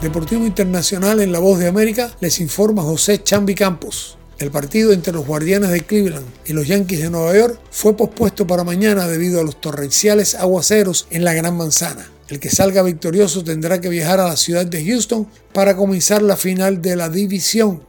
Deportivo Internacional en La Voz de América les informa José Chambi Campos. El partido entre los Guardianes de Cleveland y los Yankees de Nueva York fue pospuesto para mañana debido a los torrenciales aguaceros en la Gran Manzana. El que salga victorioso tendrá que viajar a la ciudad de Houston para comenzar la final de la división.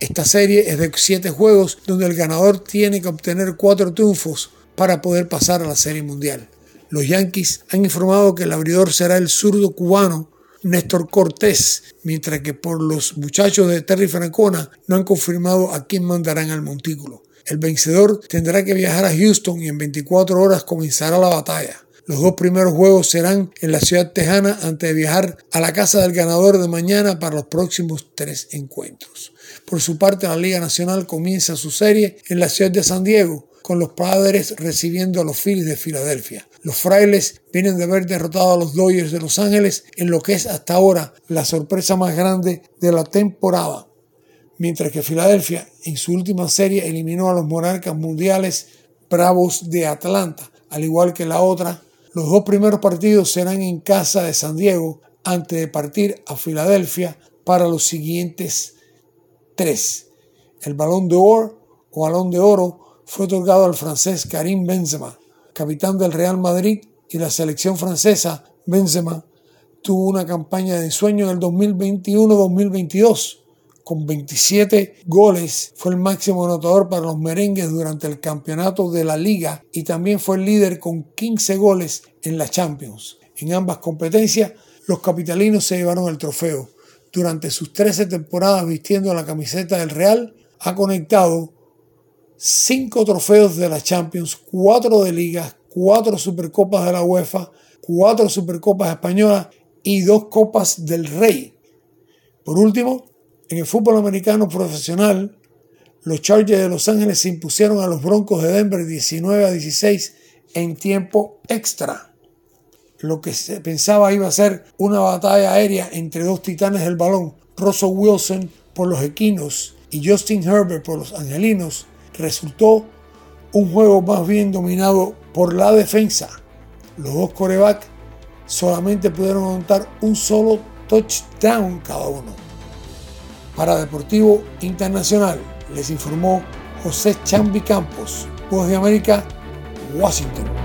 Esta serie es de siete juegos donde el ganador tiene que obtener cuatro triunfos para poder pasar a la Serie Mundial. Los Yankees han informado que el abridor será el zurdo cubano Néstor Cortés, mientras que por los muchachos de Terry Francona no han confirmado a quién mandarán al montículo. El vencedor tendrá que viajar a Houston y en 24 horas comenzará la batalla. Los dos primeros juegos serán en la ciudad tejana antes de viajar a la casa del ganador de mañana para los próximos tres encuentros. Por su parte, la Liga Nacional comienza su serie en la ciudad de San Diego, con los padres recibiendo a los Phillies de Filadelfia. Los frailes vienen de haber derrotado a los Dodgers de Los Ángeles en lo que es hasta ahora la sorpresa más grande de la temporada. Mientras que Filadelfia en su última serie eliminó a los monarcas mundiales Bravos de Atlanta, al igual que la otra. Los dos primeros partidos serán en casa de San Diego antes de partir a Filadelfia para los siguientes tres. El balón de oro o balón de oro fue otorgado al francés Karim Benzema, capitán del Real Madrid y la selección francesa. Benzema tuvo una campaña de ensueño en el 2021-2022. Con 27 goles fue el máximo anotador para los merengues durante el campeonato de la liga y también fue el líder con 15 goles en la Champions. En ambas competencias, los capitalinos se llevaron el trofeo. Durante sus 13 temporadas vistiendo la camiseta del Real, ha conectado cinco trofeos de la Champions, cuatro de ligas, cuatro supercopas de la UEFA, cuatro supercopas españolas y dos copas del Rey. Por último, en el fútbol americano profesional, los Chargers de Los Ángeles se impusieron a los Broncos de Denver 19 a 16 en tiempo extra. Lo que se pensaba iba a ser una batalla aérea entre dos titanes del balón, Russell Wilson por los equinos y Justin Herbert por los angelinos, resultó un juego más bien dominado por la defensa. Los dos corebacks solamente pudieron anotar un solo touchdown cada uno. Para Deportivo Internacional les informó José Chambi Campos, Voz de América, Washington.